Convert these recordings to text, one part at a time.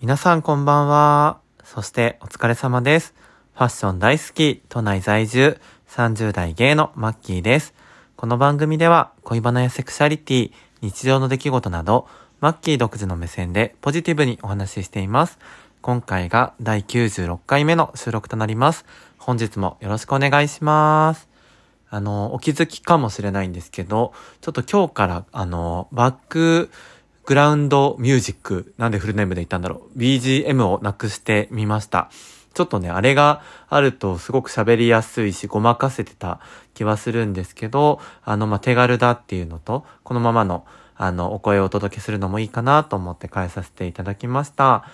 皆さんこんばんは。そしてお疲れ様です。ファッション大好き、都内在住、30代芸のマッキーです。この番組では恋バナやセクシャリティ、日常の出来事など、マッキー独自の目線でポジティブにお話ししています。今回が第96回目の収録となります。本日もよろしくお願いします。あの、お気づきかもしれないんですけど、ちょっと今日から、あの、バックグラウンドミュージック、なんでフルネームで言ったんだろう。BGM をなくしてみました。ちょっとね、あれがあるとすごく喋りやすいし、ごまかせてた気はするんですけど、あの、ま、手軽だっていうのと、このままの、あの、お声をお届けするのもいいかなと思って変えさせていただきました。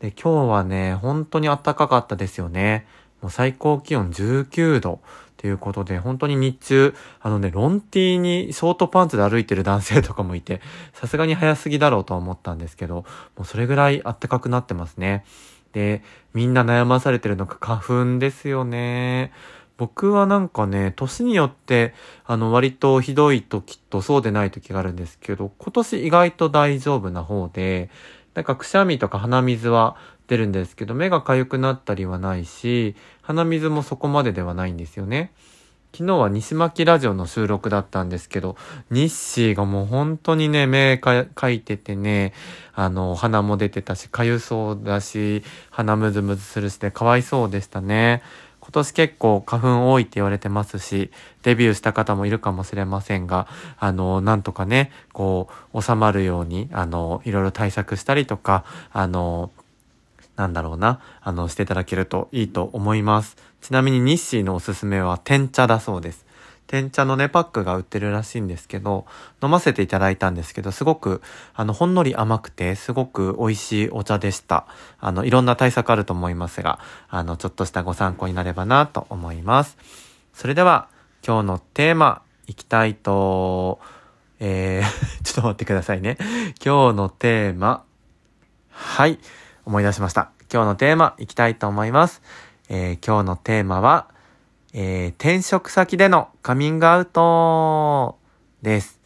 で、今日はね、本当に暖かかったですよね。もう最高気温19度ということで、本当に日中、あのね、ロンティーにショートパンツで歩いてる男性とかもいて、さすがに早すぎだろうと思ったんですけど、もうそれぐらい暖かくなってますね。で、みんな悩まされてるのが花粉ですよね。僕はなんかね、年によって、あの、割とひどい時とそうでない時があるんですけど、今年意外と大丈夫な方で、なんかくしゃみとか鼻水は出るんですけど、目が痒くなったりはないし、鼻水もそこまでではないんですよね。昨日は西巻ラジオの収録だったんですけど、日誌がもう本当にね、目かかいててね、あの、鼻も出てたし、かゆそうだし、鼻むずむずするしで、かわいそうでしたね。今年結構花粉多いって言われてますし、デビューした方もいるかもしれませんが、あの、なんとかね、こう、収まるように、あの、いろいろ対策したりとか、あの、なんだろうな、あの、していただけるといいと思います。ちなみに日誌のおすすめは天茶だそうです。天茶のね、パックが売ってるらしいんですけど、飲ませていただいたんですけど、すごく、あの、ほんのり甘くて、すごく美味しいお茶でした。あの、いろんな対策あると思いますが、あの、ちょっとしたご参考になればなと思います。それでは、今日のテーマ、いきたいと、えー、ちょっと待ってくださいね。今日のテーマ、はい、思い出しました。今日のテーマ、いきたいと思います。えー、今日のテーマは、えー、転職先でのカミングアウトです。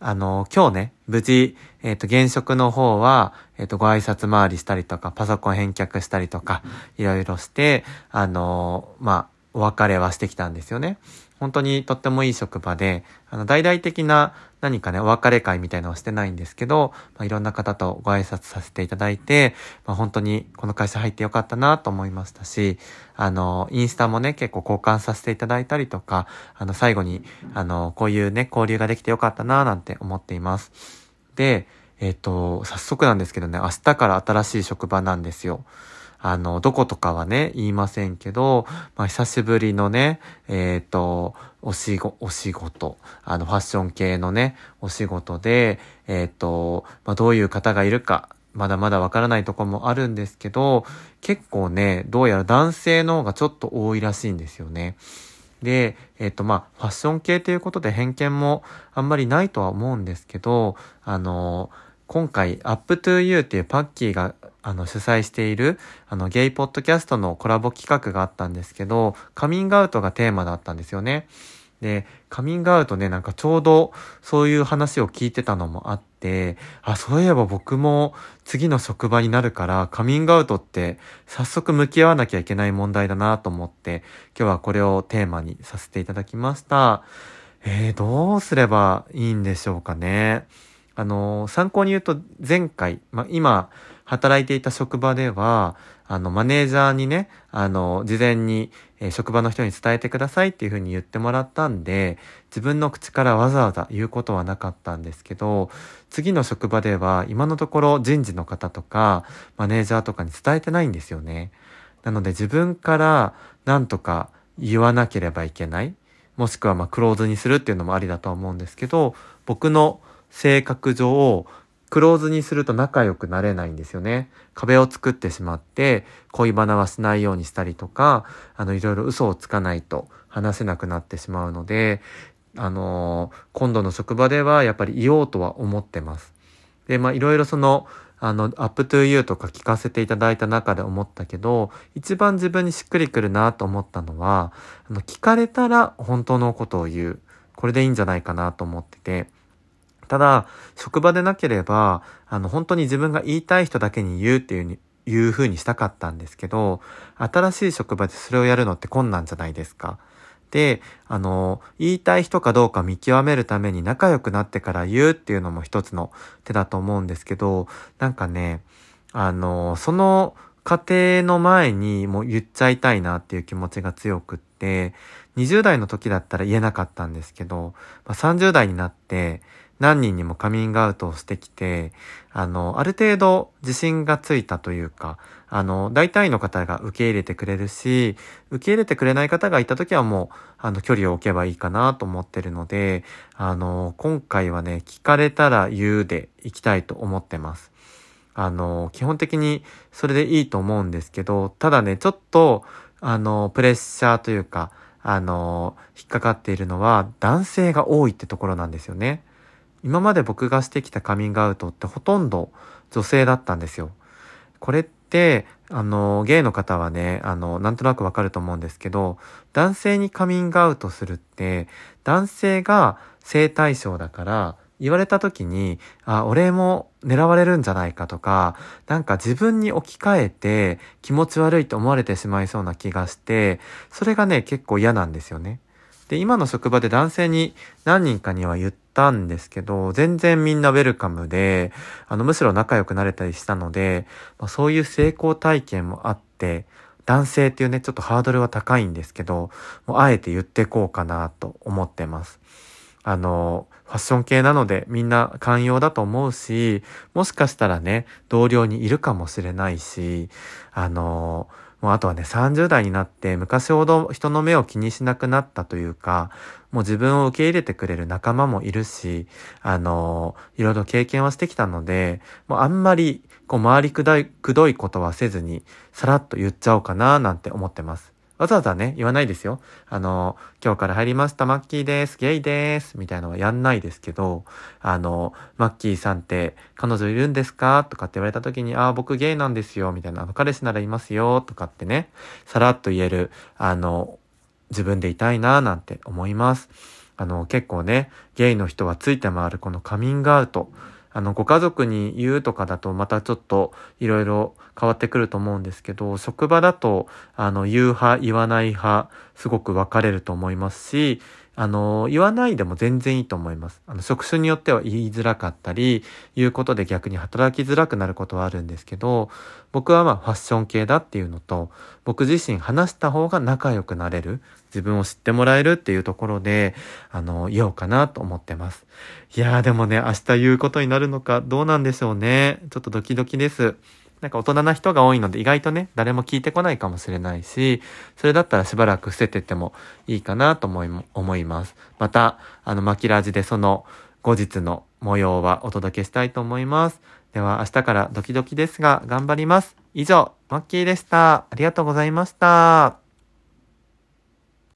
あの、今日ね、無事、えっ、と、現職の方は、えっ、と、ご挨拶回りしたりとか、パソコン返却したりとか、いろいろして、あの、まあ、お別れはしてきたんですよね。本当にとってもいい職場で、あの、大々的な何かね、お別れ会みたいなのはしてないんですけど、まあ、いろんな方とご挨拶させていただいて、まあ、本当にこの会社入ってよかったなと思いましたし、あの、インスタもね、結構交換させていただいたりとか、あの、最後に、あの、こういうね、交流ができてよかったななんて思っています。で、えっ、と、早速なんですけどね、明日から新しい職場なんですよ。あの、どことかはね、言いませんけど、まあ、久しぶりのね、えっ、と、お仕事、お仕事、あの、ファッション系のね、お仕事で、えっ、と、まあ、どういう方がいるか、まだまだわからないところもあるんですけど、結構ね、どうやら男性の方がちょっと多いらしいんですよね。で、えっ、と、まあ、ファッション系ということで偏見もあんまりないとは思うんですけど、あの、今回、Up to You っていうパッキーがあの主催しているあのゲイポッドキャストのコラボ企画があったんですけど、カミングアウトがテーマだったんですよね。で、カミングアウトね、なんかちょうどそういう話を聞いてたのもあって、あ、そういえば僕も次の職場になるからカミングアウトって早速向き合わなきゃいけない問題だなと思って、今日はこれをテーマにさせていただきました。えー、どうすればいいんでしょうかね。あの、参考に言うと前回、まあ、今、働いていた職場では、あの、マネージャーにね、あの、事前に、え職場の人に伝えてくださいっていうふうに言ってもらったんで、自分の口からわざわざ言うことはなかったんですけど、次の職場では今のところ人事の方とか、マネージャーとかに伝えてないんですよね。なので自分から何とか言わなければいけない。もしくはまクローズにするっていうのもありだとは思うんですけど、僕の性格上、クローズにすると仲良くなれないんですよね。壁を作ってしまって、恋バナはしないようにしたりとか、あの、いろいろ嘘をつかないと話せなくなってしまうので、あの今度の職場ではやっぱり言おうとは思ってます。で、まあ、いろいろその、あの、 up to you とか聞かせていただいた中で思ったけど、一番自分にしっくりくるなと思ったのは、あの、聞かれたら本当のことを言う。これでいいんじゃないかなと思ってて、ただ、職場でなければ、あの、本当に自分が言いたい人だけに言うっていうに、いう風にしたかったんですけど、新しい職場でそれをやるのって困難じゃないですか。で、あの、言いたい人かどうか見極めるために仲良くなってから言うっていうのも一つの手だと思うんですけど、なんかね、あの、その過程の前にもう言っちゃいたいなっていう気持ちが強くって、20代の時だったら言えなかったんですけど、まあ、30代になって、何人にもカミングアウトをしてきて、あの、ある程度自信がついたというか、あの、大体の方が受け入れてくれるし、受け入れてくれない方がいた時はもう、あの、距離を置けばいいかなと思ってるので、あの、今回はね、聞かれたら言うでいきたいと思ってます。あの、基本的にそれでいいと思うんですけど、ただね、ちょっと、あの、プレッシャーというか、あの、引っかかっているのは男性が多いってところなんですよね。今まで僕がしてきたカミングアウトってほとんど女性だったんですよ。これって、あの、ゲイの方はね、あの、なんとなくわかると思うんですけど、男性にカミングアウトするって、男性が性対象だから、言われた時に、あ、俺も狙われるんじゃないかとか、なんか自分に置き換えて気持ち悪いと思われてしまいそうな気がして、それがね、結構嫌なんですよね。で、今の職場で男性に何人かには言ったんですけど、全然みんなウェルカムで、あの、むしろ仲良くなれたりしたので、まあ、そういう成功体験もあって、男性っていうね、ちょっとハードルは高いんですけど、もうあえて言ってこうかなと思ってます。あの、ファッション系なのでみんな寛容だと思うし、もしかしたらね、同僚にいるかもしれないし、あの、もうあとはね、30代になって昔ほど人の目を気にしなくなったというか、もう自分を受け入れてくれる仲間もいるし、あの、いろいろ経験はしてきたので、もうあんまり、こう、回りくどい、くどいことはせずに、さらっと言っちゃおうかな、なんて思ってます。わざわざね、言わないですよ。あの、今日から入りました、マッキーです、ゲイです、みたいなのはやんないですけど、あの、マッキーさんって彼女いるんですか？とかって言われた時に、ああ、僕ゲイなんですよ、みたいな、あの、彼氏ならいますよ、とかってね、さらっと言える、あの、自分でいたいな、なんて思います。あの、結構ね、ゲイの人はついて回るこのカミングアウト。あの、ご家族に言うとかだとまたちょっといろいろ変わってくると思うんですけど、職場だと、あの、言う派、言わない派、すごく分かれると思いますし、あの、言わないでも全然いいと思います。あの、職種によっては言いづらかったり、言うことで逆に働きづらくなることはあるんですけど、僕はまあファッション系だっていうのと、僕自身話した方が仲良くなれる、自分を知ってもらえるっていうところで、あの、言おうかなと思ってます。いやーでもね、明日言うことになるのかどうなんでしょうね。ちょっとドキドキです。なんか大人な人が多いので意外とね、誰も聞いてこないかもしれないし、それだったらしばらく伏せてってもいいかなと思い、思います。また、あの、マキラジでその後日の模様はお届けしたいと思います。では明日からドキドキですが頑張ります。以上、マッキーでした。ありがとうございました。